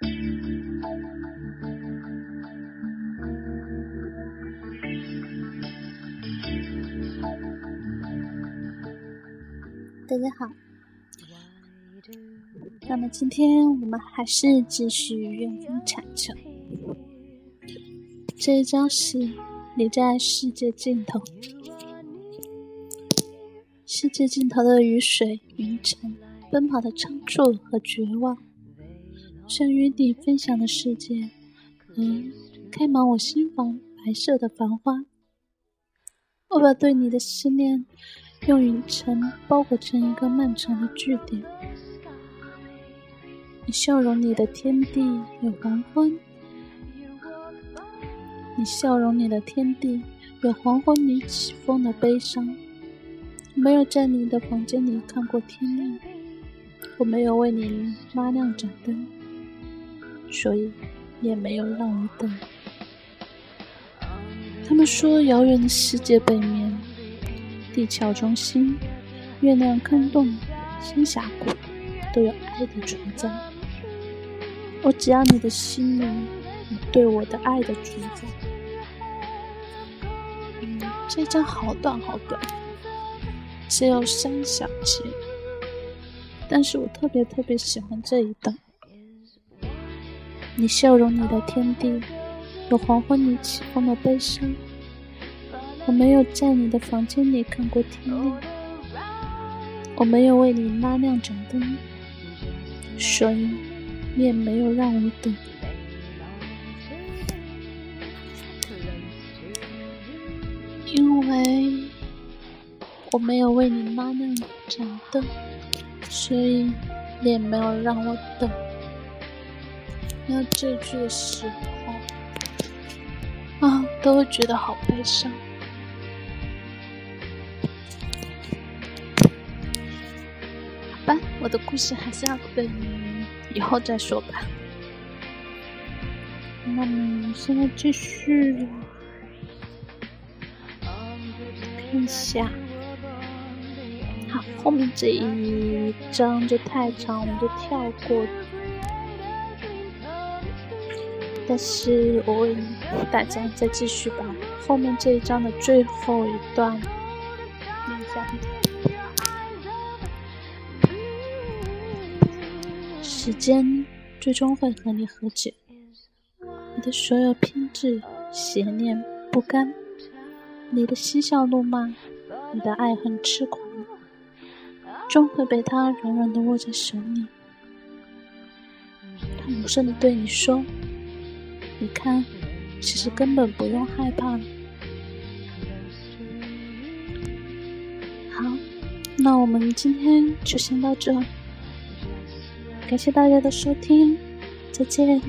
大家好，那么今天我们还是继续怨风产生。这一张是你在世界尽头，世界尽头的雨水、云层、奔跑的仓促和绝望，想与你分享的世界，和，开满我心房白色的繁花。我把对你的思念。用云层包裹成一个漫长的句点。你笑容里的天地有黄昏，你笑容里的天地有黄昏里起风的悲伤。没有在你的房间里看过天亮，我没有为你拉亮盏灯，所以也没有让你等。他们说，遥远的世界背面。地壳中心、月亮坑洞、星峡谷，都有爱的存在。我只要你的心灵，你对我的爱的存在。嗯，这张好短好短，只有三小节，但是我特别特别喜欢这一段。你笑容里的天地，有黄昏里起风的悲伤。我没有在你的房间里看过天亮，我没有为你拉亮盏灯，所以你也没有让我等。因为我没有为你拉亮盏灯，所以你也没有让我等。那这句的时候，啊，都会觉得好悲伤。好吧我的故事还是要等以后再说吧。那么现在继续看一下，好，后面这一章就太长，我们就跳过。但是我为大家再继续把后面这一章的最后一段。念下。时间最终会和你和解，你的所有偏执、邪念、不甘，你的嬉笑怒骂，你的爱恨痴狂，终会被他软软的握在手里。他无声的对你说：“你看，其实根本不用害怕。”好，那我们今天就先到这。感谢大家的收听，再见。